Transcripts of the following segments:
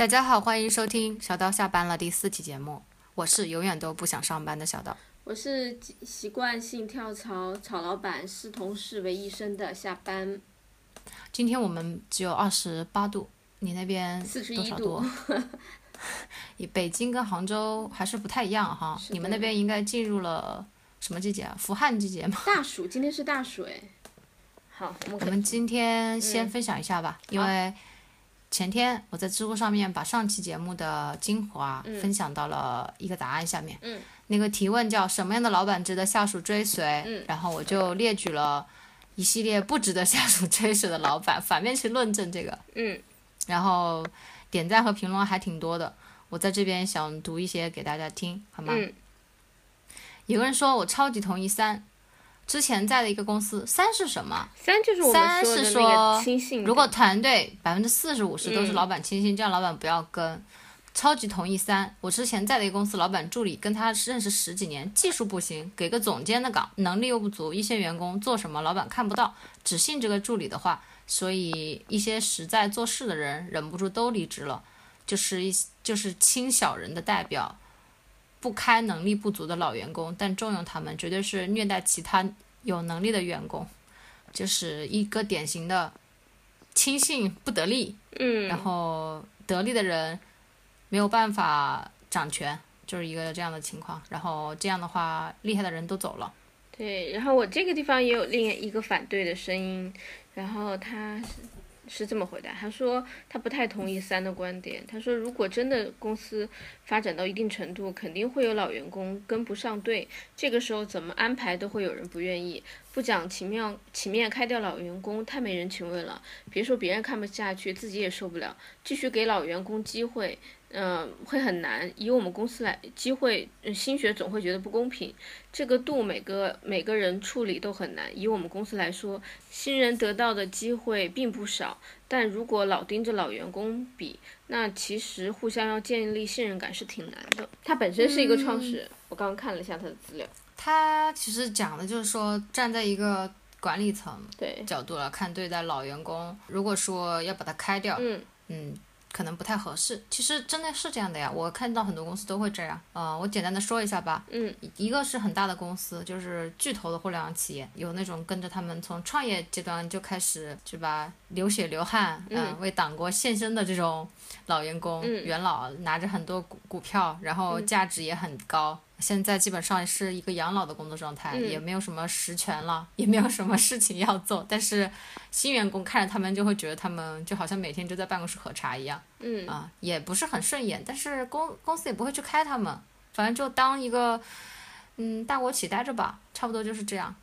大家好，欢迎收听小刀下班了第四期节目，我是永远都不想上班的小刀。我是习惯性跳槽炒老板视同事为一生的下班。今天我们只有二十八度，你那边四十多少一度，北京跟杭州还是不太一样哈，你们那边应该进入了什么季节啊？伏旱季节吗？大暑，今天是大暑哎。好，我们我们今天先分享一下吧，因为前天我在知乎上面把上期节目的精华分享到了一个答案下面，嗯。那个提问叫什么样的老板值得下属追随，嗯？然后我就列举了一系列不值得下属追随的老板，反面去论证这个，嗯。然后点赞和评论还挺多的，我在这边想读一些给大家听，好吗？嗯有个人说我超级同意三，之前在的一个公司，三是什么？三就是我们说的那说个亲信，如果团队百分之四十五十都是嗯老板亲信，这样老板不要跟。超级同意三，我之前在的一个公司，老板助理跟他认识十几年，技术不行，给个总监的岗，能力又不足，一线员工做什么老板看不到，只信这个助理的话，所以一些实在做事的人忍不住都离职了，就是一就是轻小人的代表，不开能力不足的老员工，但重用他们，绝对是虐待其他有能力的员工，就是一个典型的轻信不得力，嗯，然后得力的人没有办法掌权，就是一个这样的情况。然后这样的话，厉害的人都走了。对，然后我这个地方也有另一个反对的声音，然后他是是这么回答，他说他不太同意三的观点，他说如果真的公司发展到一定程度，肯定会有老员工跟不上队，这个时候怎么安排都会有人不愿意，不讲情面，情面开掉老员工太没人情味了，别说别人看不下去，自己也受不了，继续给老员工机会。嗯、会很难。以我们公司来，机会，呃新血总会觉得不公平。这个度每个每个人处理都很难。以我们公司来说，新人得到的机会并不少，但如果老盯着老员工比，那其实互相要建立信任感是挺难的。他本身是一个创始人，我刚刚看了一下他的资料。他其实讲的就是说，站在一个管理层对，角度来看，对待老员工，如果说要把他开掉，嗯嗯，可能不太合适。其实真的是这样的呀，我看到很多公司都会这样。呃，我简单的说一下吧。嗯一个是很大的公司，就是巨头的互联网企业，有那种跟着他们从创业阶段就开始，是吧？流血流汗，嗯为党国献身的这种老员工、嗯元老，拿着很多股股票，然后嗯价值也很高。现在基本上是一个养老的工作状态，嗯也没有什么实权了，也没有什么事情要做。但是新员工看着他们就会觉得他们就好像每天就在办公室喝茶一样。嗯啊，也不是很顺眼，但是公公司也不会去开他们，反正就当一个嗯大国企待着吧，差不多就是这样。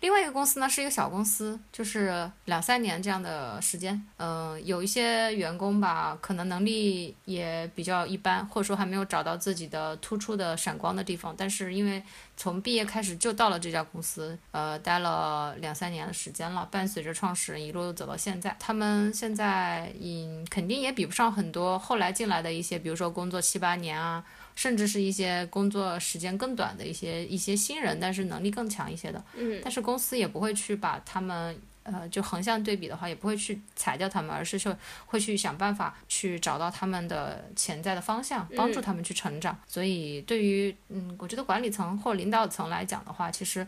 另外一个公司呢是一个小公司，就是两三年这样的时间，嗯、有一些员工吧，可能能力也比较一般，或者说还没有找到自己的突出的闪光的地方，但是因为从毕业开始就到了这家公司，呃，待了两三年的时间了，伴随着创始人一路走到现在，他们现在嗯肯定也比不上很多后来进来的一些，比如说工作七八年啊，甚至是一些工作时间更短的一些一些新人，但是能力更强一些的，嗯但是公司也不会去把他们。呃，就横向对比的话，也不会去裁掉他们，而是说会去想办法去找到他们的潜在的方向，帮助他们去成长。所以，对于嗯，我觉得管理层或领导层来讲的话，其实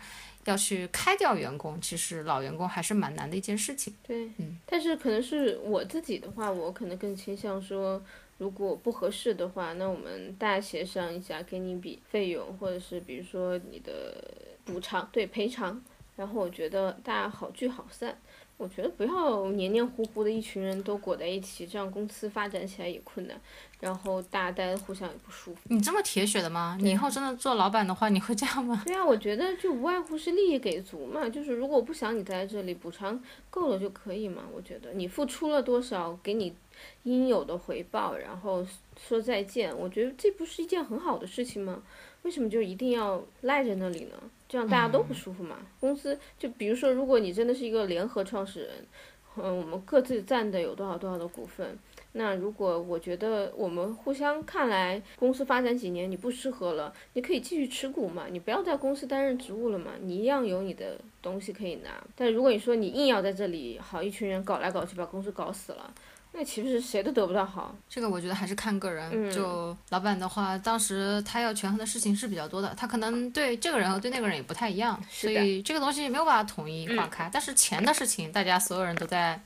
要去开掉员工，其实老员工还是蛮难的一件事情。对，嗯但是可能是我自己的话，我可能更倾向说，如果不合适的话，那我们大家协商一下，给你一笔费用，或者是比如说你的补偿，对赔偿，然后我觉得大家好聚好散。我觉得不要黏黏糊糊的一群人都裹在一起，这样公司发展起来也困难，然后大家待着互相也不舒服。你这么铁血的吗？你以后真的做老板的话，你会这样吗？对啊，我觉得就无外乎是利益给足嘛，就是如果不想你待在这里，补偿够了就可以嘛。我觉得你付出了多少，给你应有的回报，然后说再见，我觉得这不是一件很好的事情吗？为什么就一定要赖在那里呢？这样大家都不舒服嘛。公司就比如说，如果你真的是一个联合创始人，嗯，我们各自占的有多少多少的股份，那如果我觉得我们互相看来公司发展几年你不适合了，你可以继续持股嘛，你不要在公司担任职务了嘛，你一样有你的东西可以拿。但如果你说你硬要在这里，好一群人搞来搞去把公司搞死了，那岂不是谁都得不到好？这个我觉得还是看个人。嗯就老板的话，当时他要权衡的事情是比较多的，他可能对这个人和对那个人也不太一样，所以这个东西没有办法统一划开。但是钱的事情，大家所有人都在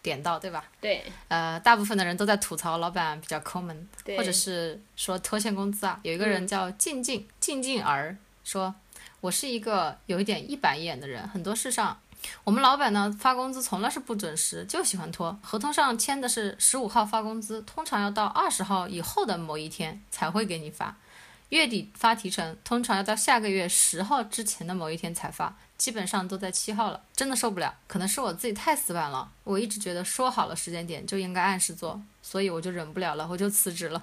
点到，对吧？对呃，大部分的人都在吐槽老板比较抠门，或者是说拖欠工资啊。有一个人嗯叫静静静静儿说，我是一个有一点一板一眼的人，很多事上。我们老板呢发工资从来是不准时，就喜欢拖。合同上签的是十五号发工资，通常要到二十号以后的某一天才会给你发。月底发提成，通常要到下个月十号之前的某一天才发，基本上都在七号了。真的受不了，可能是我自己太死板了。我一直觉得说好了时间点就应该按时做，所以我就忍不了了，我就辞职了。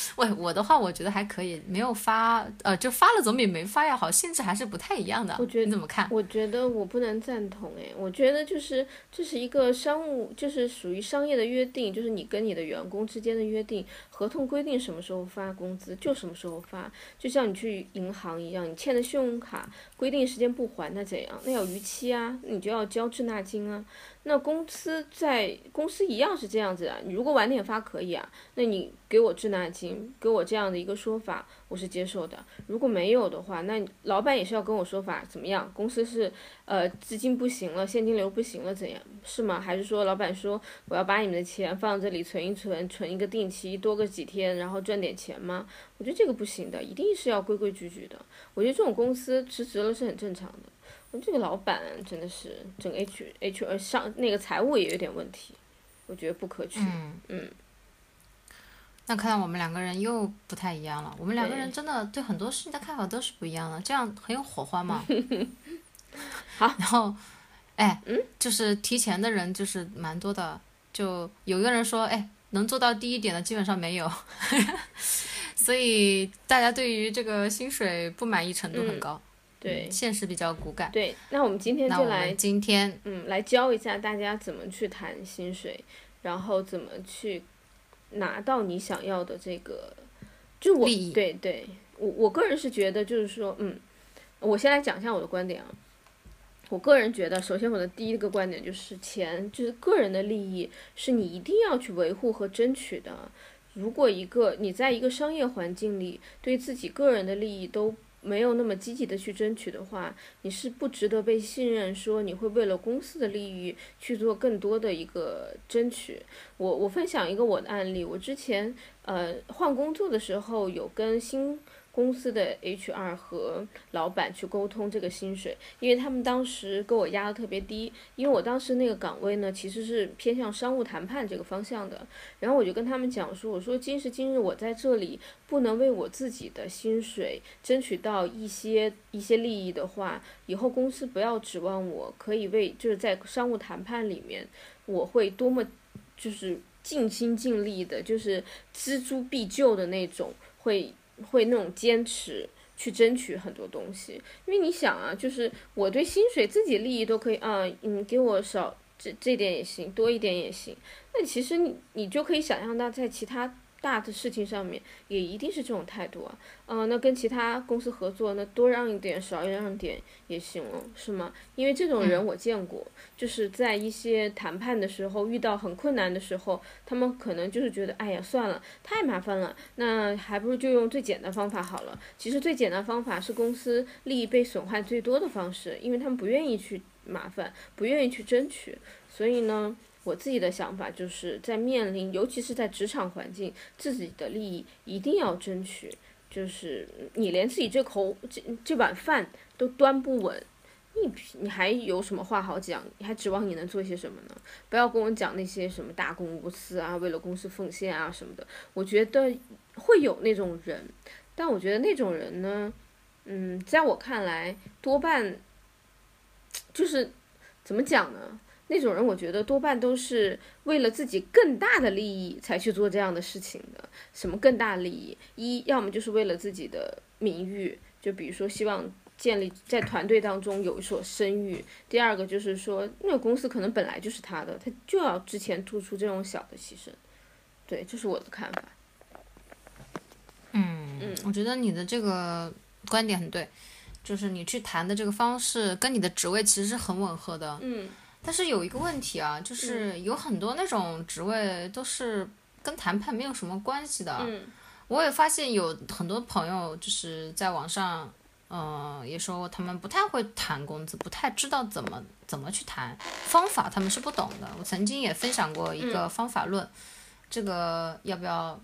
喂，我的话我觉得还可以，没有发，呃，就发了总比没发要好，性质还是不太一样的。我觉得你怎么看？我觉得我不能赞同哎，我觉得就是这是一个商务，就是属于商业的约定，就是你跟你的员工之间的约定，合同规定什么时候发工资就什么时候发，就像你去银行一样，你欠的信用卡规定时间不还，那怎样？那要逾期啊，你就要交滞纳金啊。那公司在公司一样是这样子的，你如果晚点发可以啊，那你给我滞纳金，给我这样的一个说法，我是接受的。如果没有的话，那老板也是要跟我说法，怎么样？公司是呃资金不行了，现金流不行了，怎样？是吗？还是说老板说我要把你们的钱放这里存一存，存一个定期，多个几天，然后赚点钱吗？我觉得这个不行的，一定是要规规矩矩的。我觉得这种公司辞职了是很正常的。我这个老板真的是整个 H H 呃上那个财务也有点问题，我觉得不可取。嗯嗯那看来我们两个人又不太一样了。我们两个人真的对很多事情的看法都是不一样的，这样很有火花嘛。好，然后，哎，嗯就是提前的人就是蛮多的，就有一个人说，哎，能做到第一点的基本上没有，所以大家对于这个薪水不满意程度很高。对嗯现实比较骨感。对，那我们今天就来今天嗯，来教一下大家怎么去谈薪水，然后怎么去拿到你想要的这个，就我对对，我我个人是觉得就是说，嗯，我先来讲一下我的观点啊。我个人觉得，首先我的第一个观点就是钱，就是个人的利益是你一定要去维护和争取的。如果一个你在一个商业环境里，对自己个人的利益都没有那么积极的去争取的话，你是不值得被信任，说你会为了公司的利益去做更多的一个争取。我我分享一个我的案例，我之前呃换工作的时候有跟新公司的 HR 和老板去沟通这个薪水，因为他们当时给我压的特别低，因为我当时那个岗位呢其实是偏向商务谈判这个方向的，然后我就跟他们讲说，我说今时今日我在这里不能为我自己的薪水争取到一些一些利益的话，以后公司不要指望我可以为就是在商务谈判里面，我会多么就是尽心尽力的，就是锱铢必就的那种，会会那种坚持。去争取很多东西，因为你想啊，就是我对薪水自己利益都可以啊，你给我少这这点也行，多一点也行。那其实你你就可以想象到，在其他大的事情上面，也一定是这种态度啊。嗯、那跟其他公司合作，那多让一点，少让一点也行了，是吗？因为这种人我见过，就是在一些谈判的时候遇到很困难的时候，他们可能就是觉得，哎呀，算了，太麻烦了，那还不如就用最简单方法好了。其实最简单方法是公司利益被损害最多的方式，因为他们不愿意去麻烦，不愿意去争取，所以呢。我自己的想法就是在面临，尤其是在职场环境，自己的利益一定要争取。就是你连自己这口这这碗饭都端不稳，你你还有什么话好讲？你还指望你能做些什么呢？不要跟我讲那些什么大公无私啊，为了公司奉献啊什么的。我觉得会有那种人，但我觉得那种人呢，嗯，在我看来，多半就是怎么讲呢？那种人，我觉得多半都是为了自己更大的利益才去做这样的事情的。什么更大利益？一，要么就是为了自己的名誉，就比如说希望建立在团队当中有所声誉；第二个就是说，那个公司可能本来就是他的，他就要之前做出这种小的牺牲。对，这是我的看法。嗯，我觉得你的这个观点很对，就是你去谈的这个方式跟你的职位其实是很吻合的。嗯但是有一个问题啊，就是有很多那种职位都是跟谈判没有什么关系的。嗯我也发现有很多朋友就是在网上，嗯、也说他们不太会谈工资，不太知道怎么怎么去谈方法，他们是不懂的。我曾经也分享过一个方法论，这个要不要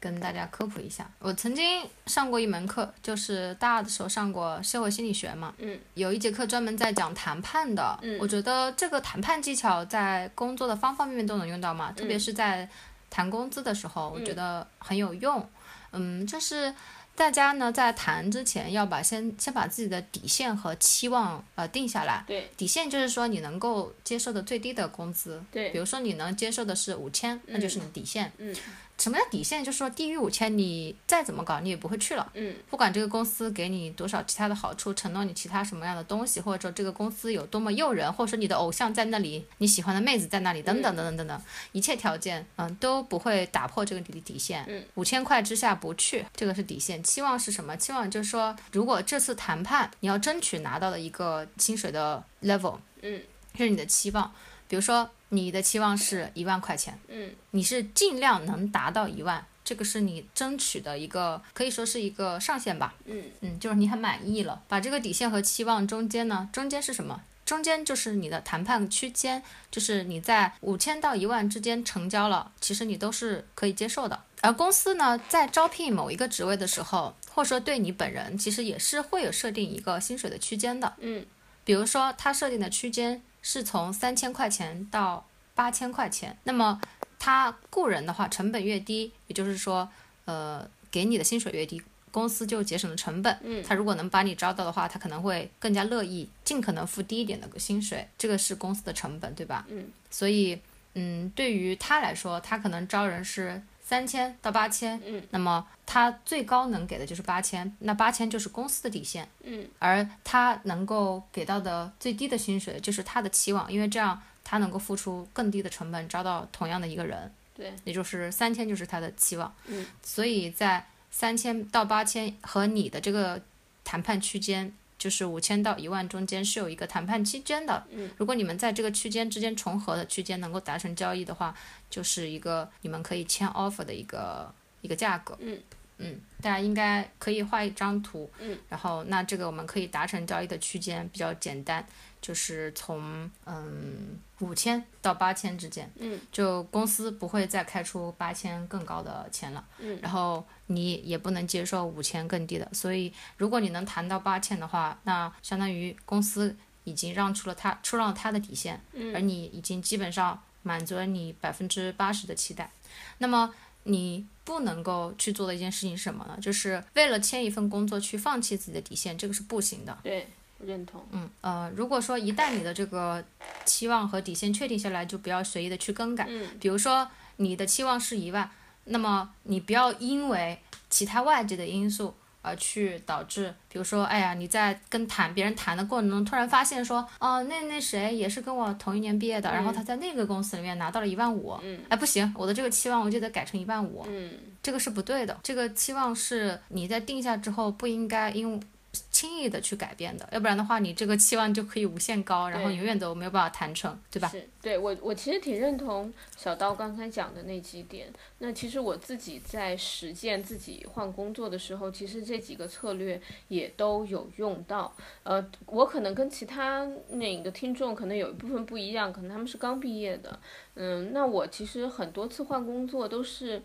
跟大家科普一下？我曾经上过一门课，就是大二的时候上过社会心理学嘛，嗯，有一节课专门在讲谈判的，嗯我觉得这个谈判技巧在工作的方方面面都能用到嘛，特别是在谈工资的时候，我觉得很有用。嗯，就是大家呢在谈之前要把先先把自己的底线和期望呃定下来。对底线就是说你能够接受的最低的工资，对比如说你能接受的是五千，那就是你底线。嗯什么叫底线？就是说低于五千，你再怎么搞你也不会去了。嗯不管这个公司给你多少其他的好处，承诺你其他什么样的东西，或者说这个公司有多么诱人，或者说你的偶像在那里，你喜欢的妹子在那里，等等等等等等，一切条件，嗯，都不会打破这个底底线。嗯，五千块之下不去，这个是底线。期望是什么？期望就是说，如果这次谈判你要争取拿到的一个薪水的 level，嗯这是你的期望。比如说你的期望是一万块钱，嗯你是尽量能达到一万，这个是你争取的一个，可以说是一个上限吧。嗯嗯，就是你很满意了。把这个底线和期望中间呢，中间是什么？中间就是你的谈判区间，就是你在五千到一万之间成交了，其实你都是可以接受的。而公司呢，在招聘某一个职位的时候，或者说对你本人，其实也是会有设定一个薪水的区间的。嗯比如说，他设定的区间是从三千块钱到八千块钱，那么他雇人的话，成本越低，也就是说，呃，给你的薪水越低，公司就节省了成本。嗯他如果能把你招到的话，他可能会更加乐意，尽可能付低一点的薪水，这个是公司的成本，对吧？嗯所以，嗯，对于他来说，他可能招人是三千到八千，嗯那么他最高能给的就是八千，那八千就是公司的底线。嗯而他能够给到的最低的薪水就是他的期望，因为这样他能够付出更低的成本招到同样的一个人，对，也就是三千就是他的期望。嗯，所以在三千到八千和你的这个谈判区间，就是五千到一万中间是有一个谈判期间的。嗯，如果你们在这个区间之间重合的区间能够达成交易的话，就是一个你们可以签 offer 的一个一个价格。嗯嗯，大家应该可以画一张图，嗯，然后那这个我们可以达成交易的区间比较简单，就是从嗯五千到八千之间，嗯，就公司不会再开出八千更高的钱了，嗯，然后你也不能接受五千更低的，所以如果你能谈到八千的话，那相当于公司已经让出了他出让了他的底线，嗯而你已经基本上满足了你百分之八十的期待，那么。你不能够去做的一件事情是什么呢？就是为了签一份工作去放弃自己的底线，这个是不行的。对，认同。嗯呃，如果说一旦你的这个期望和底线确定下来，就不要随意的去更改。嗯比如说你的期望是一万，那么你不要因为其他外界的因素而去导致，比如说，哎呀，你在跟谈别人谈的过程中，突然发现说，哦，那那谁也是跟我同一年毕业的，然后他在那个公司里面拿到了一万五，嗯哎，不行，我的这个期望我就得改成一万五，嗯这个是不对的。这个期望是你在定下之后不应该因轻易的去改变的，要不然的话，你这个期望就可以无限高，然后永远都没有办法谈成，对吧？是对我，我其实挺认同小刀刚才讲的那几点。那其实我自己在实践自己换工作的时候，其实这几个策略也都有用到。呃，我可能跟其他那个听众可能有一部分不一样，可能他们是刚毕业的。嗯，那我其实很多次换工作都是。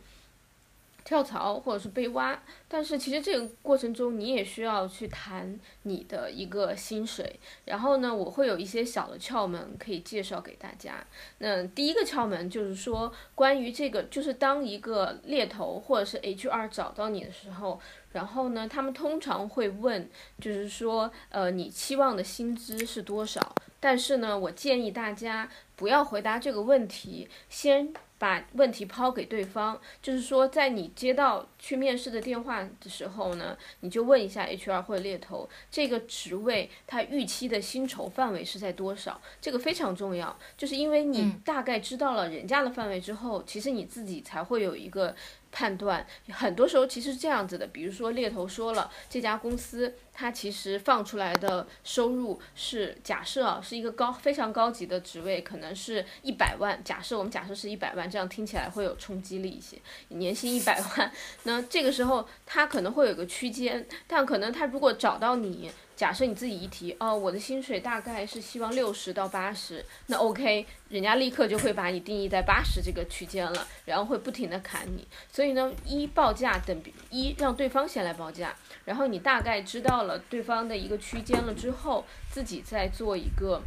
跳槽或者是被挖，但是其实这个过程中你也需要去谈你的一个薪水，然后呢，我会有一些小的窍门可以介绍给大家。那第一个窍门就是说，关于这个，就是当一个猎头或者是 HR 找到你的时候，然后呢，他们通常会问，就是说，呃，你期望的薪资是多少？但是呢，我建议大家不要回答这个问题，先。把问题抛给对方，就是说，在你接到去面试的电话的时候呢，你就问一下 HR 或者猎头，这个职位他预期的薪酬范围是在多少？这个非常重要，就是因为你大概知道了人家的范围之后，其实你自己才会有一个判断，很多时候其实是这样子的。比如说猎头说了，这家公司它其实放出来的收入是假设啊，是一个高非常高级的职位，可能是一百万。假设我们假设是一百万，这样听起来会有冲击力一些。年薪一百万，那这个时候他可能会有个区间，但可能他如果找到你。假设你自己一提哦，我的薪水大概是希望六十到八十，那 OK，人家立刻就会把你定义在八十这个区间了，然后会不停的砍你。所以呢，一报价等一让对方先来报价，然后你大概知道了对方的一个区间了之后，自己再做一个。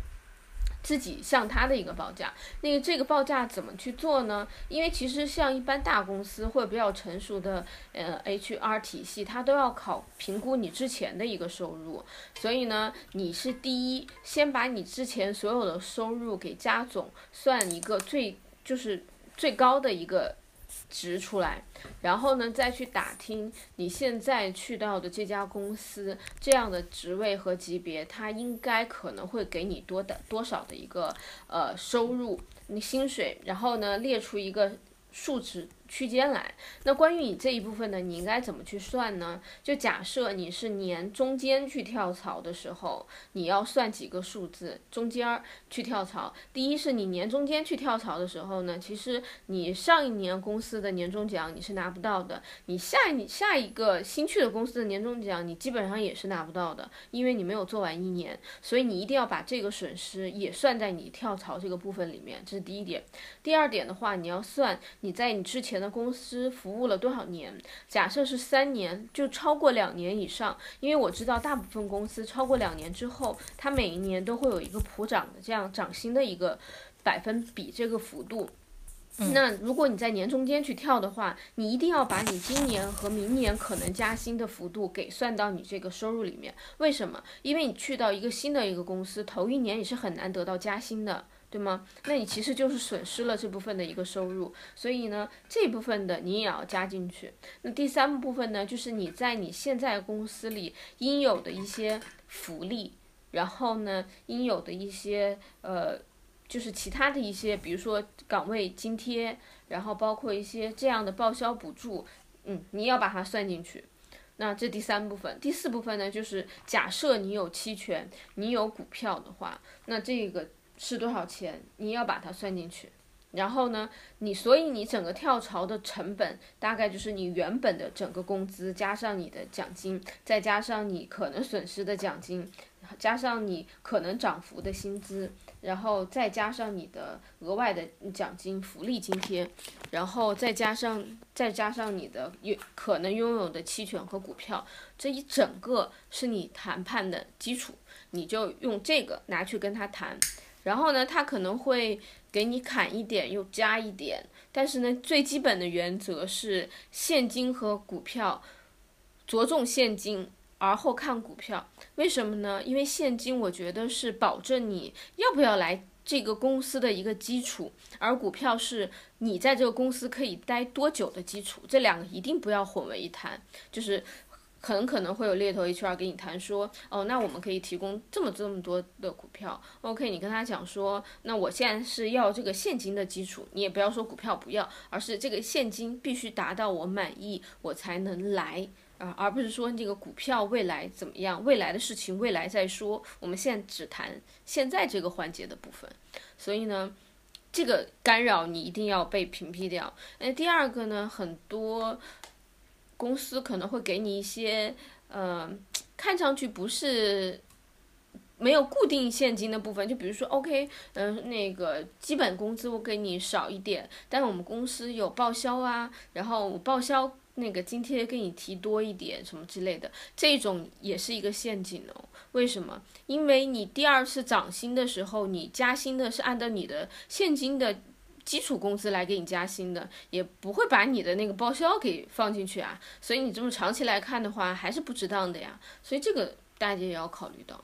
自己向他的一个报价，那个这个报价怎么去做呢？因为其实像一般大公司或者比较成熟的呃 HR 体系，它都要考评估你之前的一个收入，所以呢，你是第一先把你之前所有的收入给加总，算一个最就是最高的一个。值出来，然后呢，再去打听你现在去到的这家公司这样的职位和级别，它应该可能会给你多的多少的一个呃收入，你薪水，然后呢列出一个数值。区间来，那关于你这一部分呢，你应该怎么去算呢？就假设你是年中间去跳槽的时候，你要算几个数字，中间儿去跳槽。第一是你年中间去跳槽的时候呢，其实你上一年公司的年终奖你是拿不到的，你下一下一个新去的公司的年终奖你基本上也是拿不到的，因为你没有做完一年，所以你一定要把这个损失也算在你跳槽这个部分里面，这是第一点。第二点的话，你要算你在你之前。的公司服务了多少年？假设是三年，就超过两年以上。因为我知道大部分公司超过两年之后，它每一年都会有一个普涨的这样涨薪的一个百分比这个幅度。那如果你在年中间去跳的话，你一定要把你今年和明年可能加薪的幅度给算到你这个收入里面。为什么？因为你去到一个新的一个公司，头一年你是很难得到加薪的。对吗？那你其实就是损失了这部分的一个收入，所以呢，这部分的你也要加进去。那第三部分呢，就是你在你现在公司里应有的一些福利，然后呢，应有的一些呃，就是其他的一些，比如说岗位津贴，然后包括一些这样的报销补助，嗯，你要把它算进去。那这第三部分，第四部分呢，就是假设你有期权，你有股票的话，那这个。是多少钱？你要把它算进去，然后呢，你所以你整个跳槽的成本大概就是你原本的整个工资加上你的奖金，再加上你可能损失的奖金，加上你可能涨幅的薪资，然后再加上你的额外的奖金、福利津贴，然后再加上再加上你的有可能拥有的期权和股票，这一整个是你谈判的基础，你就用这个拿去跟他谈。然后呢，他可能会给你砍一点，又加一点。但是呢，最基本的原则是现金和股票，着重现金，而后看股票。为什么呢？因为现金我觉得是保证你要不要来这个公司的一个基础，而股票是你在这个公司可以待多久的基础。这两个一定不要混为一谈，就是。很可能会有猎头 HR 给你谈说，哦，那我们可以提供这么这么多的股票，OK，你跟他讲说，那我现在是要这个现金的基础，你也不要说股票不要，而是这个现金必须达到我满意，我才能来啊，而不是说这个股票未来怎么样，未来的事情未来再说，我们现在只谈现在这个环节的部分，所以呢，这个干扰你一定要被屏蔽掉。那第二个呢，很多。公司可能会给你一些，呃，看上去不是没有固定现金的部分，就比如说，OK，嗯，那个基本工资我给你少一点，但我们公司有报销啊，然后我报销那个津贴给你提多一点什么之类的，这种也是一个陷阱哦。为什么？因为你第二次涨薪的时候，你加薪的是按照你的现金的。基础工资来给你加薪的，也不会把你的那个报销给放进去啊，所以你这么长期来看的话，还是不值当的呀。所以这个大家也要考虑到，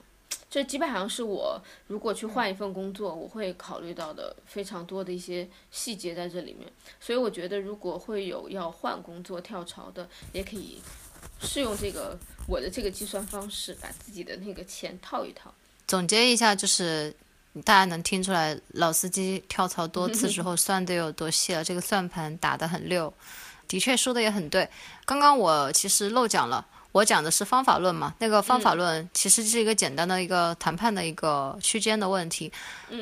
这基本上是我如果去换一份工作，我会考虑到的非常多的一些细节在这里面。所以我觉得，如果会有要换工作跳槽的，也可以试用这个我的这个计算方式，把自己的那个钱套一套。总结一下就是。大家能听出来，老司机跳槽多次 之后算得有多细了？这个算盘打得很溜，的确说的也很对。刚刚我其实漏讲了，我讲的是方法论嘛，那个方法论其实是一个简单的一个谈判的一个区间的问题。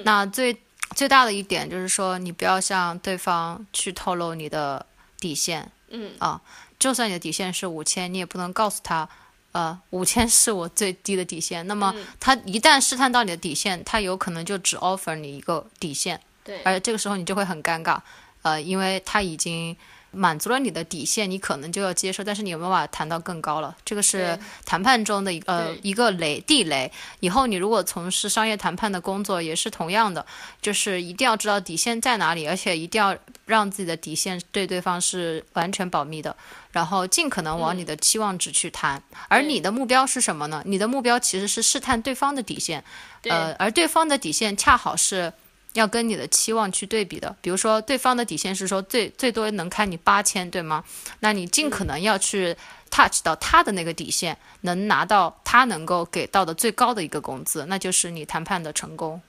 那最最大的一点就是说，你不要向对方去透露你的底线。嗯啊，就算你的底线是五千，你也不能告诉他，呃，五千是我最低的底线。那么他一旦试探到你的底线，他有可能就只 offer 你一个底线。对，而这个时候你就会很尴尬，呃，因为他已经满足了你的底线，你可能就要接受，但是你有没有办法谈到更高了？这个是谈判中的一呃一个雷地雷。以后你如果从事商业谈判的工作，也是同样的，就是一定要知道底线在哪里，而且一定要让自己的底线对对方是完全保密的，然后尽可能往你的期望值去谈。而你的目标是什么呢？你的目标其实是试探对方的底线，呃，而对方的底线恰好是。要跟你的期望去对比的，比如说对方的底线是说最最多能开你八千，对吗？那你尽可能要去 touch 到他的那个底线，能拿到他能够给到的最高的一个工资，那就是你谈判的成功。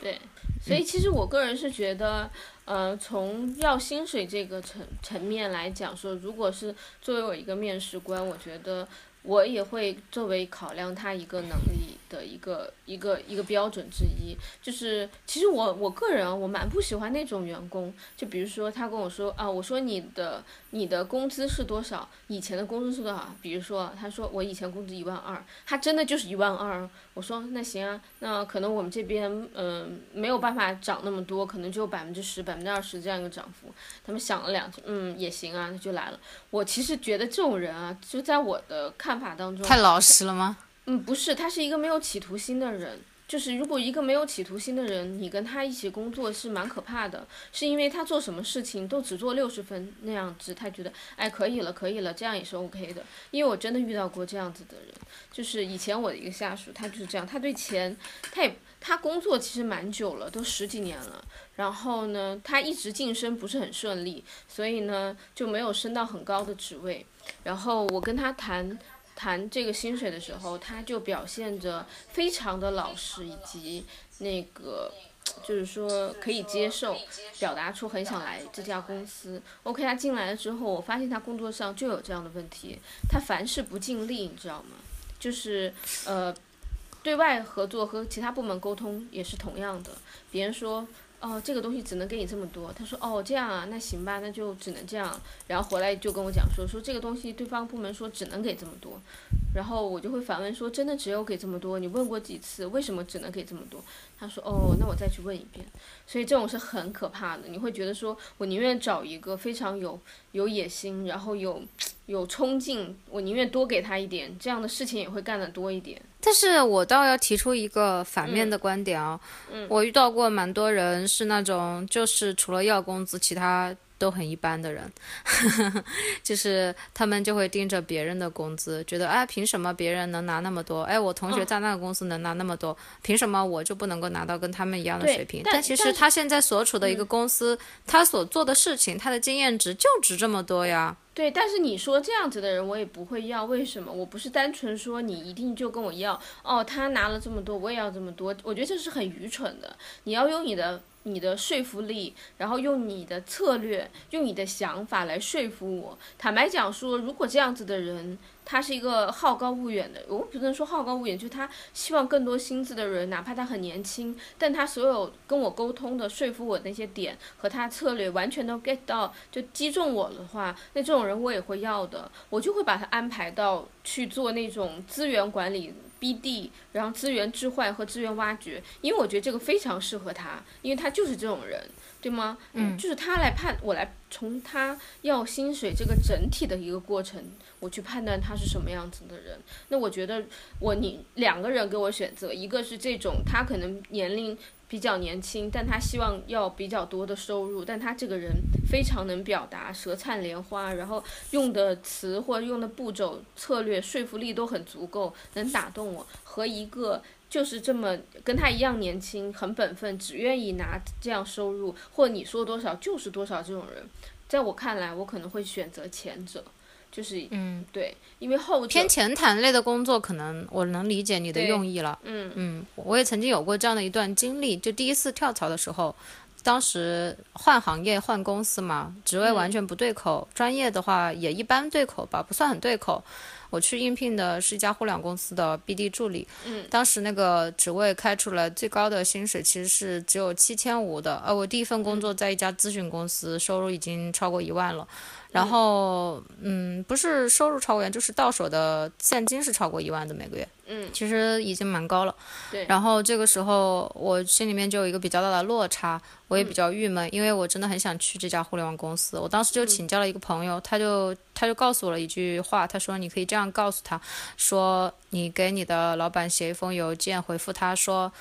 对，所以其实我个人是觉得，呃，从要薪水这个层层面来讲，说如果是作为我一个面试官，我觉得。我也会作为考量他一个能力的一个一个一个标准之一，就是其实我我个人，我蛮不喜欢那种员工，就比如说他跟我说啊，我说你的你的工资是多少？以前的工资是多少？比如说他说我以前工资一万二，他真的就是一万二。我说那行啊，那可能我们这边嗯没有办法涨那么多，可能就百分之十、百分之二十这样一个涨幅。他们想了两句，嗯也行啊，那就来了。我其实觉得这种人啊，就在我的看法当中，太老实了吗？嗯，不是，他是一个没有企图心的人。就是如果一个没有企图心的人，你跟他一起工作是蛮可怕的，是因为他做什么事情都只做六十分那样子，他觉得哎可以了，可以了，这样也是 OK 的。因为我真的遇到过这样子的人，就是以前我的一个下属，他就是这样，他对钱，他也他工作其实蛮久了，都十几年了。然后呢，他一直晋升不是很顺利，所以呢就没有升到很高的职位。然后我跟他谈。谈这个薪水的时候，他就表现着非常的老实，以及那个就是说可以接受，表达出很想来这家公司。OK，他进来了之后，我发现他工作上就有这样的问题，他凡事不尽力，你知道吗？就是呃，对外合作和其他部门沟通也是同样的，别人说。哦，这个东西只能给你这么多。他说，哦，这样啊，那行吧，那就只能这样。然后回来就跟我讲说，说这个东西对方部门说只能给这么多。然后我就会反问说，真的只有给这么多？你问过几次？为什么只能给这么多？他说，哦，那我再去问一遍。所以这种是很可怕的。你会觉得说我宁愿找一个非常有有野心，然后有有冲劲，我宁愿多给他一点，这样的事情也会干得多一点。但是我倒要提出一个反面的观点啊，我遇到过蛮多人是那种就是除了要工资，其他都很一般的人，就是他们就会盯着别人的工资，觉得哎凭什么别人能拿那么多？哎我同学在那个公司能拿那么多，凭什么我就不能够拿到跟他们一样的水平？但其实他现在所处的一个公司，他所做的事情，他的经验值就值这么多呀。对，但是你说这样子的人，我也不会要。为什么？我不是单纯说你一定就跟我要哦，他拿了这么多，我也要这么多。我觉得这是很愚蠢的。你要用你的你的说服力，然后用你的策略，用你的想法来说服我。坦白讲说，如果这样子的人。他是一个好高骛远的，我不能说好高骛远，就是他希望更多薪资的人，哪怕他很年轻，但他所有跟我沟通的、说服我那些点和他策略完全都 get 到，就击中我的话，那这种人我也会要的，我就会把他安排到去做那种资源管理、BD，然后资源置换和资源挖掘，因为我觉得这个非常适合他，因为他就是这种人。对吗？嗯，就是他来判，我来从他要薪水这个整体的一个过程，我去判断他是什么样子的人。那我觉得，我你两个人给我选择，一个是这种他可能年龄比较年轻，但他希望要比较多的收入，但他这个人非常能表达，舌灿莲花，然后用的词或用的步骤策略说服力都很足够，能打动我。和一个。就是这么跟他一样年轻，很本分，只愿意拿这样收入，或你说多少就是多少这种人，在我看来，我可能会选择前者，就是嗯，对，因为后偏前台类的工作，可能我能理解你的用意了，嗯嗯，我也曾经有过这样的一段经历，就第一次跳槽的时候。当时换行业换公司嘛，职位完全不对口，专业的话也一般对口吧，不算很对口。我去应聘的是一家互联网公司的 BD 助理，嗯，当时那个职位开出来最高的薪水其实是只有七千五的，呃，我第一份工作在一家咨询公司，收入已经超过一万了。然后，嗯，不是收入超过万，就是到手的现金是超过一万的每个月。嗯，其实已经蛮高了。对。然后这个时候，我心里面就有一个比较大的落差，我也比较郁闷，因为我真的很想去这家互联网公司。我当时就请教了一个朋友，他就他就告诉我了一句话，他说：“你可以这样告诉他，说你给你的老板写一封邮件，回复他说，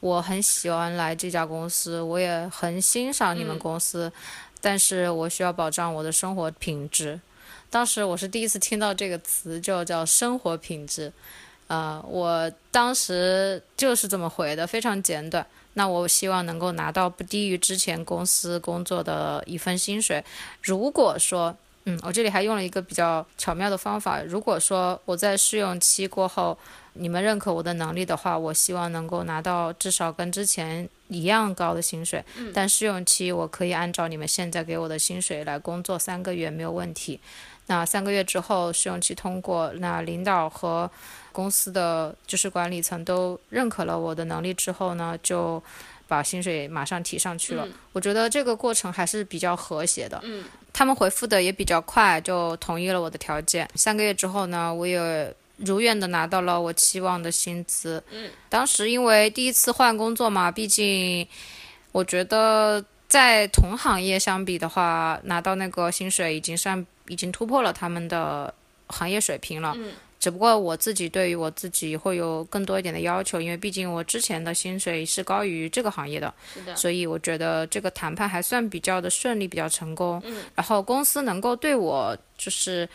我很喜欢来这家公司，我也很欣赏你们公司。”但是我需要保障我的生活品质。当时我是第一次听到这个词，就叫生活品质。呃，我当时就是这么回的，非常简短。那我希望能够拿到不低于之前公司工作的一份薪水。如果说，嗯，我这里还用了一个比较巧妙的方法。如果说我在试用期过后，你们认可我的能力的话，我希望能够拿到至少跟之前一样高的薪水。但试用期我可以按照你们现在给我的薪水来工作三个月没有问题。那三个月之后试用期通过，那领导和公司的就是管理层都认可了我的能力之后呢，就把薪水马上提上去了。我觉得这个过程还是比较和谐的。嗯。他们回复的也比较快，就同意了我的条件。三个月之后呢，我也。如愿的拿到了我期望的薪资。嗯，当时因为第一次换工作嘛，毕竟我觉得在同行业相比的话，拿到那个薪水已经算已经突破了他们的行业水平了。嗯，只不过我自己对于我自己会有更多一点的要求，因为毕竟我之前的薪水是高于这个行业的。是的。所以我觉得这个谈判还算比较的顺利，比较成功。嗯。然后公司能够对我就是。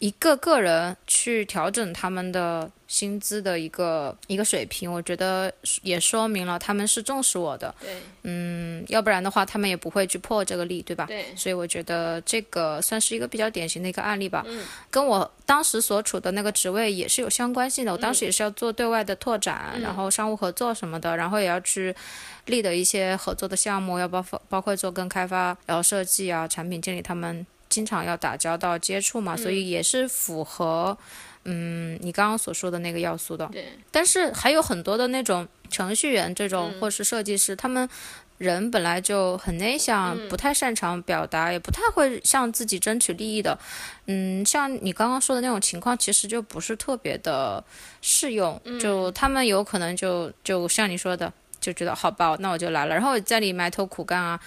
一个个人去调整他们的薪资的一个一个水平，我觉得也说明了他们是重视我的。对，嗯，要不然的话，他们也不会去破这个例，对吧？对。所以我觉得这个算是一个比较典型的一个案例吧。嗯。跟我当时所处的那个职位也是有相关性的。我当时也是要做对外的拓展，然后商务合作什么的，然后也要去立的一些合作的项目，要包包括做跟开发、然后设计啊、产品经理他们。经常要打交道、接触嘛，所以也是符合，嗯，你刚刚所说的那个要素的。对。但是还有很多的那种程序员这种，或是设计师，他们人本来就很内向，不太擅长表达，也不太会向自己争取利益的。嗯，像你刚刚说的那种情况，其实就不是特别的适用。就他们有可能就就像你说的，就觉得好吧，那我就来了，然后在里埋头苦干啊。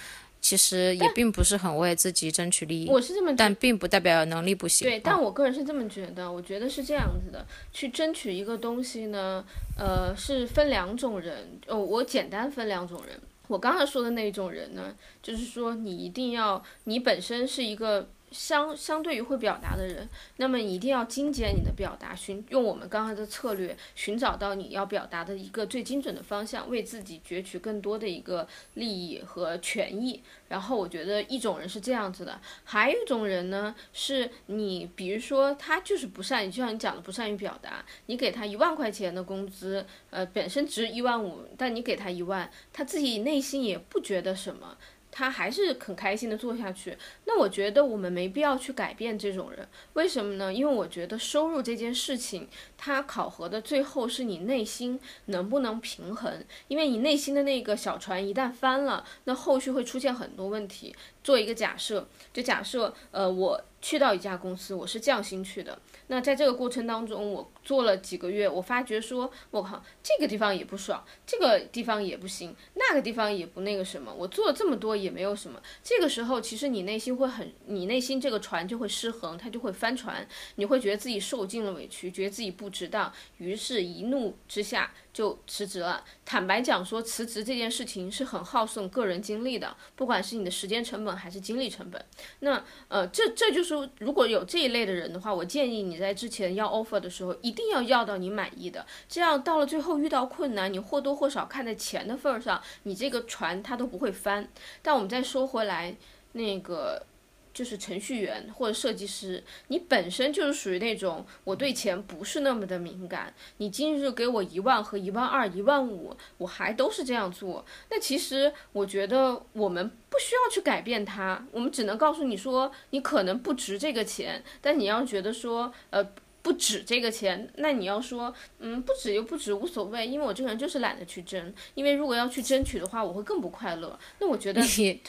其实也并不是很为自己争取利益，我是这么，但并不代表能力不行。对，但我个人是这么觉得，我觉得是这样子的，去争取一个东西呢，呃，是分两种人，哦，我简单分两种人。我刚才说的那种人呢，就是说你一定要，你本身是一个。相相对于会表达的人，那么你一定要精简你的表达，寻用我们刚才的策略，寻找到你要表达的一个最精准的方向，为自己攫取更多的一个利益和权益。然后我觉得一种人是这样子的，还有一种人呢，是你比如说他就是不善于，就像你讲的不善于表达，你给他一万块钱的工资，呃，本身值一万五，但你给他一万，他自己内心也不觉得什么。他还是很开心的做下去，那我觉得我们没必要去改变这种人，为什么呢？因为我觉得收入这件事情，它考核的最后是你内心能不能平衡，因为你内心的那个小船一旦翻了，那后续会出现很多问题。做一个假设，就假设，呃，我去到一家公司，我是降薪去的。那在这个过程当中，我做了几个月，我发觉说，我靠，这个地方也不爽，这个地方也不行，那个地方也不那个什么，我做了这么多也没有什么。这个时候，其实你内心会很，你内心这个船就会失衡，它就会翻船，你会觉得自己受尽了委屈，觉得自己不值当，于是一怒之下。就辞职了。坦白讲，说辞职这件事情是很耗损个人精力的，不管是你的时间成本还是精力成本。那呃，这这就是如果有这一类的人的话，我建议你在之前要 offer 的时候，一定要要到你满意的。这样到了最后遇到困难，你或多或少看在钱的份儿上，你这个船它都不会翻。但我们再说回来，那个就是程序员或者设计师，你本身就是属于那种我对钱不是那么的敏感，你今日给我一万和一万二、一万五，我还都是这样做。那其实我觉得我们不需要去改变它，我们只能告诉你说，你可能不值这个钱，但你要觉得说，呃。不止这个钱，那你要说，嗯，不止又不止，无所谓，因为我这个人就是懒得去争，因为如果要去争取的话，我会更不快乐。那我觉得你，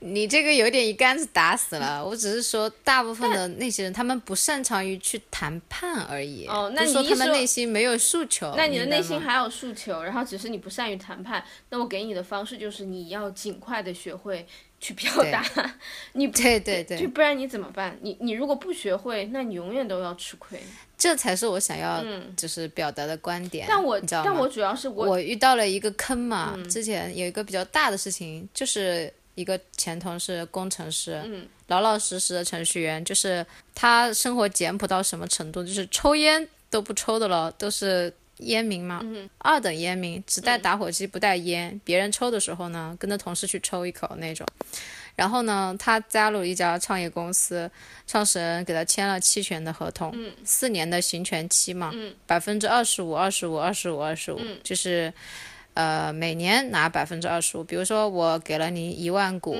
你这个有点一竿子打死了。我只是说，大部分的那些人，他们不擅长于去谈判而已。哦，那你说他们内心没有诉求？那你的内心还有诉求，然后只是你不善于谈判。那我给你的方式就是，你要尽快的学会。去表达，你对对对，就不然你怎么办？你你如果不学会，那你永远都要吃亏。这才是我想要就是表达的观点。但我但我主要是我我遇到了一个坑嘛。之前有一个比较大的事情，就是一个前同事工程师，老老实实的程序员，就是他生活简朴到什么程度，就是抽烟都不抽的了，都是。烟民嘛，二等烟民，只带打火机不带烟。别人抽的时候呢，跟着同事去抽一口那种。然后呢，他加入一家创业公司，创始人给他签了期权的合同，四年的行权期嘛，百分之二十五，二十五，二十五，二十五，就是呃每年拿百分之二十五。比如说我给了你一万股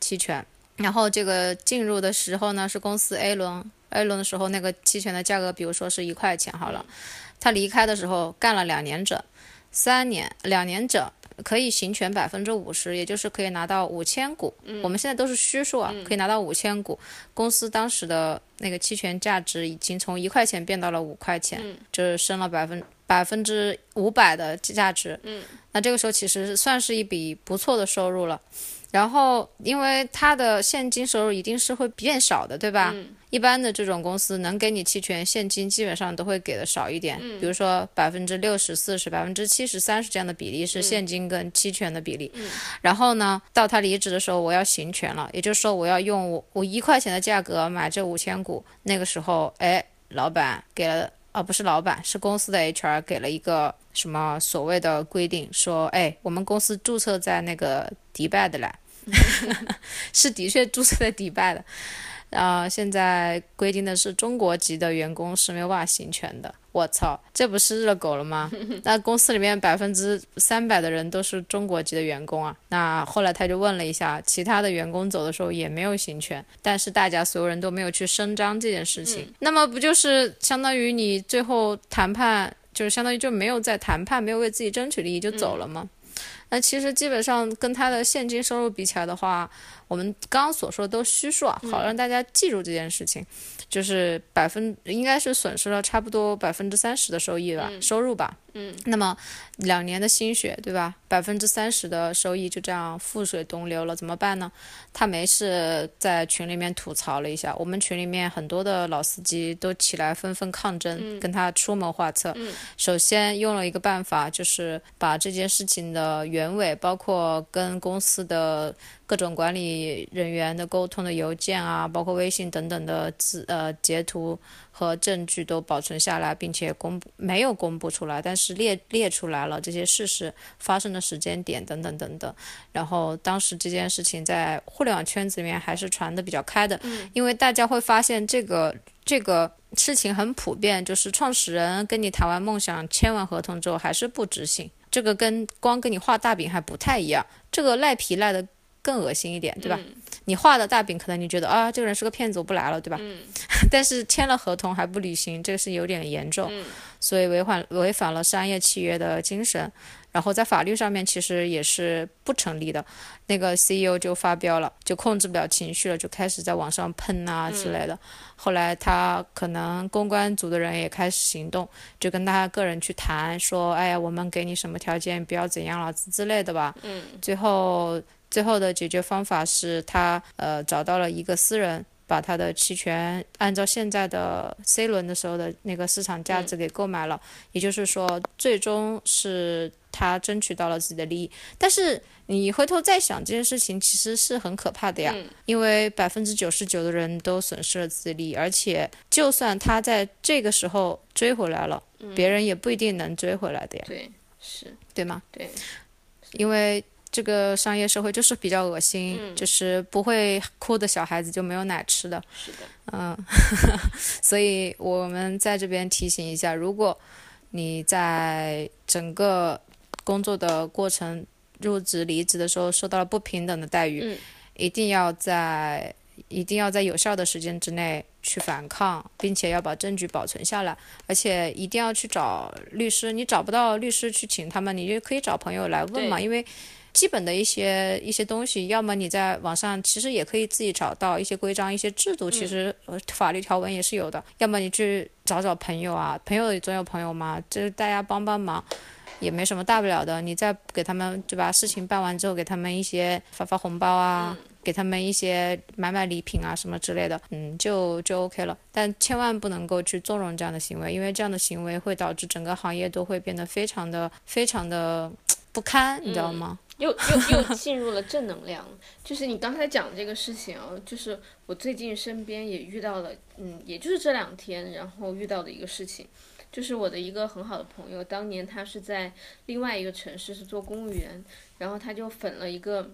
期权，然后这个进入的时候呢是公司 A 轮，A 轮的时候那个期权的价格，比如说是一块钱好了。他离开的时候干了两年整，三年两年整可以行权百分之五十，也就是可以拿到五千股。我们现在都是虚数啊，可以拿到五千股。公司当时的那个期权价值已经从一块钱变到了五块钱，就是升了百分百分之五百的价值。那这个时候其实算是一笔不错的收入了。然后，因为他的现金收入一定是会变少的，对吧？一般的这种公司能给你期权，现金基本上都会给的少一点。比如说百分之六十四十、百分之七十三十这样的比例是现金跟期权的比例。然后呢，到他离职的时候，我要行权了，也就是说我要用我我一块钱的价格买这五千股。那个时候，哎，老板给了，哦，不是老板，是公司的 HR 给了一个什么所谓的规定，说，哎，我们公司注册在那个迪拜的嘞。是的确注册在迪拜的，啊，现在规定的是中国籍的员工是没有办法行权的。我操，这不是热狗了吗？那公司里面百分之三百的人都是中国籍的员工啊。那后来他就问了一下，其他的员工走的时候也没有行权，但是大家所有人都没有去声张这件事情。那么不就是相当于你最后谈判，就是相当于就没有在谈判，没有为自己争取利益就走了吗？那其实基本上跟他的现金收入比起来的话，我们刚刚所说的都虚数啊，好让大家记住这件事情，就是百分应该是损失了差不多百分之三十的收益吧，收入吧。嗯，那么两年的心血，对吧？百分之三十的收益就这样覆水东流了，怎么办呢？他没事在群里面吐槽了一下，我们群里面很多的老司机都起来纷纷抗争，跟他出谋划策。首先用了一个办法，就是把这件事情的原委，包括跟公司的各种管理人员的沟通的邮件啊，包括微信等等的字呃截图。和证据都保存下来，并且公布没有公布出来，但是列列出来了这些事实发生的时间点等等等等。然后当时这件事情在互联网圈子里面还是传的比较开的，因为大家会发现这个这个事情很普遍，就是创始人跟你谈完梦想、签完合同之后还是不执行，这个跟光跟你画大饼还不太一样，这个赖皮赖的更恶心一点，对吧？你画的大饼，可能你觉得啊，这个人是个骗子，我不来了，对吧？嗯。但是签了合同还不履行，这个是有点严重，所以违反违反了商业契约的精神，然后在法律上面其实也是不成立的。那个 CEO 就发飙了，就控制不了情绪了，就开始在网上喷啊之类的。后来他可能公关组的人也开始行动，就跟他个人去谈，说，哎呀，我们给你什么条件，不要怎样了之类的吧。嗯。最后。最后的解决方法是他呃找到了一个私人，把他的期权按照现在的 C 轮的时候的那个市场价值给购买了，也就是说最终是他争取到了自己的利益。但是你回头再想这件事情，其实是很可怕的呀，因为百分之九十九的人都损失了自己的利益，而且就算他在这个时候追回来了，别人也不一定能追回来的呀。对，是对吗？对，因为。这个商业社会就是比较恶心，嗯就是不会哭的小孩子就没有奶吃的。是的，嗯，所以我们在这边提醒一下，如果你在整个工作的过程、入职、离职的时候受到了不平等的待遇，嗯一定要在一定要在有效的时间之内去反抗，并且要把证据保存下来，而且一定要去找律师。你找不到律师去请他们，你就可以找朋友来问嘛，因为。基本的一些一些东西，要么你在网上其实也可以自己找到一些规章、一些制度，其实呃法律条文也是有的。要么你去找找朋友啊，朋友总有朋友嘛，就是大家帮帮忙，也没什么大不了的。你再给他们就把事情办完之后，给他们一些发发红包啊，给他们一些买买礼品啊什么之类的，嗯，就就 OK 了。但千万不能够去纵容这样的行为，因为这样的行为会导致整个行业都会变得非常的非常的 不堪，你知道吗？又又又 进入了正能量。就是你刚才讲这个事情啊，就是我最近身边也遇到了，嗯，也就是这两天，然后遇到的一个事情，就是我的一个很好的朋友，当年他是在另外一个城市是做公务员，然后他就粉了一个。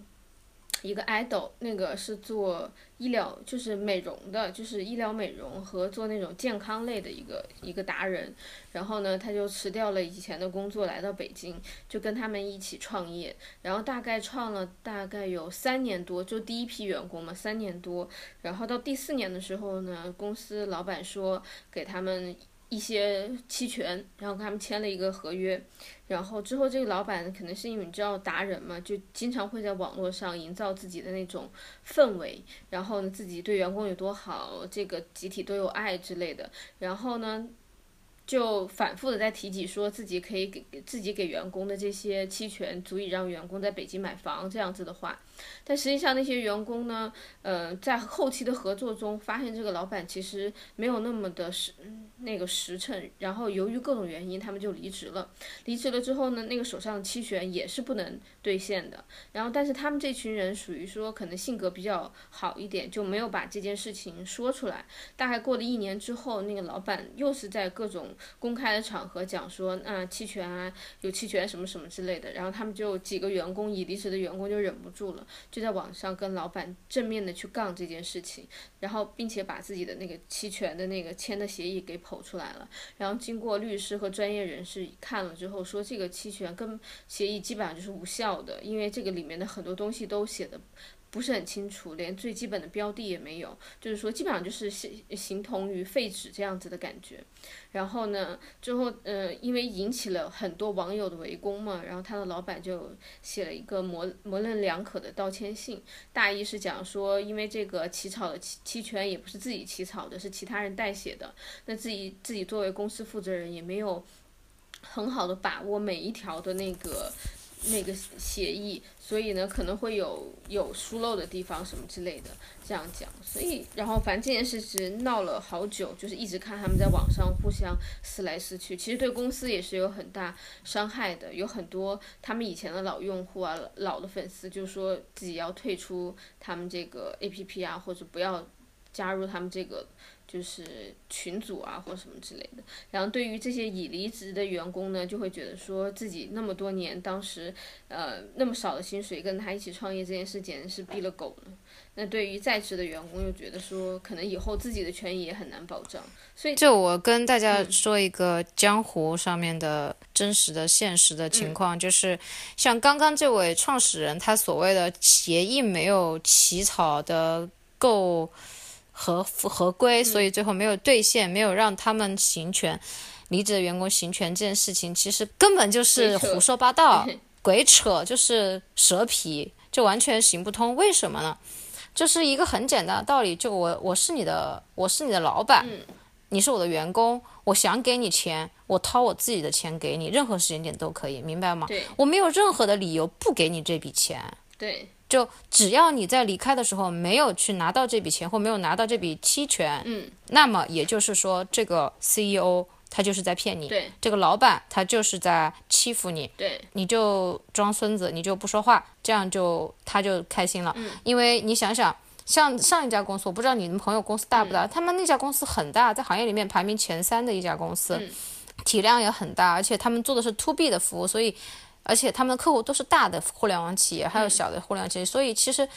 一个 idol，那个是做医疗，就是美容的，就是医疗美容和做那种健康类的一个一个达人。然后呢，他就辞掉了以前的工作，来到北京，就跟他们一起创业。然后大概创了大概有三年多，就第一批员工嘛，三年多。然后到第四年的时候呢，公司老板说给他们一些期权，然后跟他们签了一个合约。然后之后这个老板可能是因为你知道达人嘛，就经常会在网络上营造自己的那种氛围，然后呢自己对员工有多好，这个集体都有爱之类的。然后呢。就反复的在提及说自己可以给自己给员工的这些期权足以让员工在北京买房这样子的话，但实际上那些员工呢，呃，在后期的合作中发现这个老板其实没有那么的实那个实诚，然后由于各种原因他们就离职了。离职了之后呢，那个手上的期权也是不能兑现的。然后但是他们这群人属于说可能性格比较好一点，就没有把这件事情说出来。大概过了一年之后，那个老板又是在各种公开的场合讲说，啊，期权啊，有期权什么什么之类的，然后他们就几个员工已离职的员工就忍不住了，就在网上跟老板正面的去杠这件事情，然后并且把自己的那个期权的那个签的协议给剖出来了，然后经过律师和专业人士看了之后，说这个期权跟协议基本上就是无效的，因为这个里面的很多东西都写的。不是很清楚，连最基本的标的也没有，就是说基本上就是形形同于废纸这样子的感觉。然后呢，之后呃，因为引起了很多网友的围攻嘛，然后他的老板就写了一个模模棱两可的道歉信，大意是讲说，因为这个起草的期期权也不是自己起草的，是其他人代写的，那自己自己作为公司负责人也没有很好的把握每一条的那个。那个协议，所以呢可能会有有疏漏的地方什么之类的，这样讲。所以然后反正这件事情闹了好久，就是一直看他们在网上互相撕来撕去，其实对公司也是有很大伤害的。有很多他们以前的老用户啊、老的粉丝就说自己要退出他们这个 APP 啊，或者不要加入他们这个。就是群组啊，或什么之类的。然后对于这些已离职的员工呢，就会觉得说自己那么多年，当时呃那么少的薪水跟他一起创业这件事简直是逼了狗了。那对于在职的员工又觉得说，可能以后自己的权益也很难保障。所以就我跟大家说一个江湖上面的真实的现实的情况，就是像刚刚这位创始人，他所谓的协议没有起草的够。合合规，所以最后没有兑现，没有让他们行权，离职的员工行权这件事情，其实根本就是胡说八道、鬼扯，就是蛇皮，就完全行不通。为什么呢？就是一个很简单的道理，就我我是你的，我是你的老板，你是我的员工，我想给你钱，我掏我自己的钱给你，任何时间点都可以，明白吗？我没有任何的理由不给你这笔钱。对。就只要你在离开的时候没有去拿到这笔钱或没有拿到这笔期权，嗯，那么也就是说这个 CEO 他就是在骗你，对，这个老板他就是在欺负你，对，你就装孙子，你就不说话，这样就他就开心了，嗯，因为你想想，像上一家公司，我不知道你们朋友公司大不大，他们那家公司很大，在行业里面排名前三的一家公司，体量也很大，而且他们做的是 to B 的服务，所以。而且他们的客户都是大的互联网企业，还有小的互联网企业，所以其实。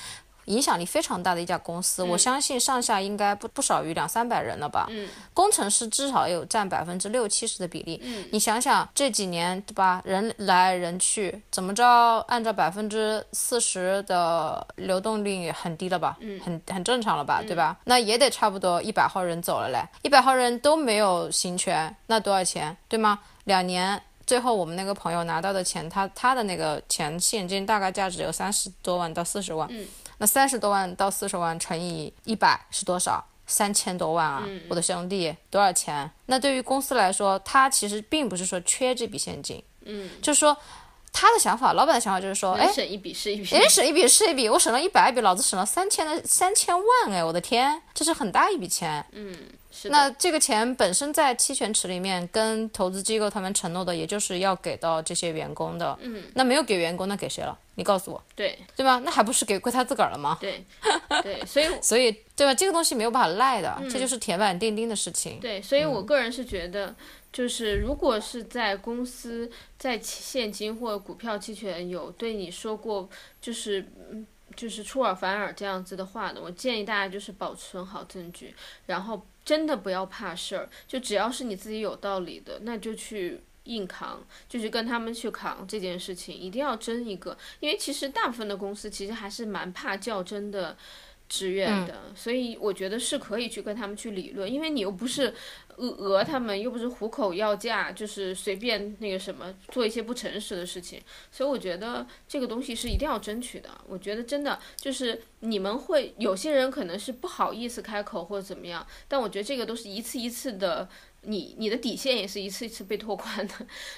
影响力非常大的一家公司，我相信上下应该不不少于两三百人了吧。嗯，工程师至少有占百分之六七十的比例。嗯，你想想这几年对吧，人来人去，怎么着，按照百分之四十的流动率很低了吧？嗯，很很正常了吧，对吧？那也得差不多一百号人走了嘞，一百号人都没有行权，那多少钱，对吗？两年。最后我们那个朋友拿到的钱，他他的那个钱现金大概价值有三十多万到四十万。嗯。那三十多万到四十万乘以一百是多少？三千多万啊！我的兄弟，多少钱？那对于公司来说，他其实并不是说缺这笔现金，嗯，就是说他的想法，老板的想法就是说，哎，省一笔是一笔，人省一笔是一笔，我省了一百笔，老子省了三千的三千万，哎，我的天，这是很大一笔钱，嗯。是那这个钱本身在期权池里面，跟投资机构他们承诺的，也就是要给到这些员工的。嗯。那没有给员工，那给谁了？你告诉我。对。对吧？那还不是给归他自个儿了吗？对。对，所以所以对吧？这个东西没有办法赖的，这就是铁板钉钉的事情。对，所以我个人是觉得，就是如果是在公司在现金或股票期权有对你说过，就是嗯。就是出尔反尔这样子的话呢，我建议大家就是保存好证据，然后真的不要怕事儿，就只要是你自己有道理的，那就去硬扛，就是跟他们去扛这件事情，一定要争一个，因为其实大部分的公司其实还是蛮怕较真的。志愿的，所以我觉得是可以去跟他们去理论，因为你又不是讹讹他们，又不是虎口要价，就是随便那个什么做一些不诚实的事情，所以我觉得这个东西是一定要争取的。我觉得真的就是你们会有些人可能是不好意思开口或者怎么样，但我觉得这个都是一次一次的。你你的底线也是一次一次被拓宽的，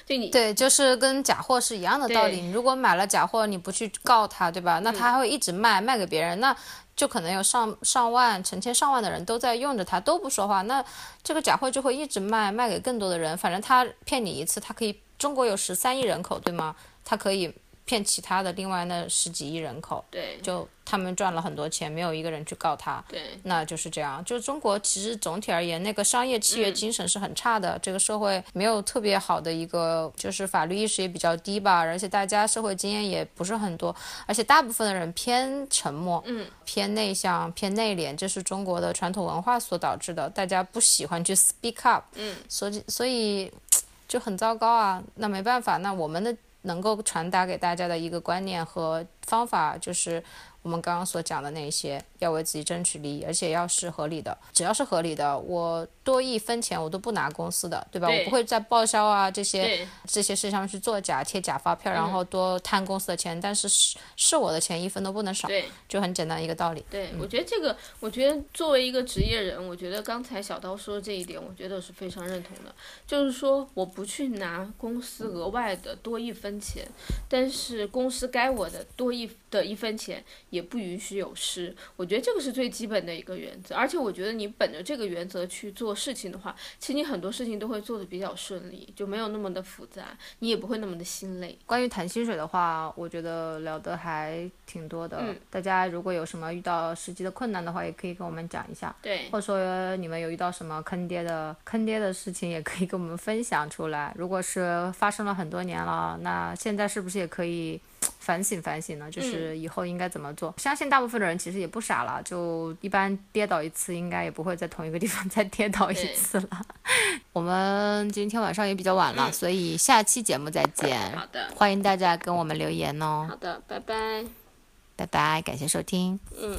对你对，就是跟假货是一样的道理。你如果买了假货，你不去告他，对吧？那他还会一直卖，卖给别人，那就可能有上上万、成千上万的人都在用着它，都不说话，那这个假货就会一直卖，卖给更多的人。反正他骗你一次，他可以，中国有十三亿人口，对吗？他可以。骗其他的另外那十几亿人口，对，就他们赚了很多钱，没有一个人去告他，对，那就是这样。就中国其实总体而言，那个商业契约精神是很差的，这个社会没有特别好的一个，就是法律意识也比较低吧，而且大家社会经验也不是很多，而且大部分的人偏沉默，嗯，偏内向，偏内敛，这是中国的传统文化所导致的，大家不喜欢去 speak up，嗯，所以所以 就很糟糕啊。那没办法，那我们的。能够传达给大家的一个观念和方法就是。我们刚刚所讲的那些，要为自己争取利益，而且要是合理的，只要是合理的，我多一分钱我都不拿公司的，对吧？我不会在报销啊这些这些事上去做假贴假发票，然后多贪公司的钱，但是是是我的钱一分都不能少，就很简单一个道理。对，我觉得这个，我觉得作为一个职业人，我觉得刚才小刀说的这一点，我觉得是非常认同的，就是说我不去拿公司额外的多一分钱，但是公司该我的多一的一分钱。也不允许有失，我觉得这个是最基本的一个原则。而且我觉得你本着这个原则去做事情的话，其实你很多事情都会做得比较顺利，就没有那么的复杂，你也不会那么的心累。关于谈薪水的话，我觉得聊得还挺多的。大家如果有什么遇到实际的困难的话，也可以跟我们讲一下。对，或者说你们有遇到什么坑爹的坑爹的事情，也可以跟我们分享出来。如果是发生了很多年了，那现在是不是也可以？反省反省呢，就是以后应该怎么做？相信大部分的人其实也不傻了，就一般跌倒一次，应该也不会在同一个地方再跌倒一次了。我们今天晚上也比较晚了，所以下期节目再见。好的，欢迎大家跟我们留言哦。好的，拜拜。拜拜，感谢收听。嗯。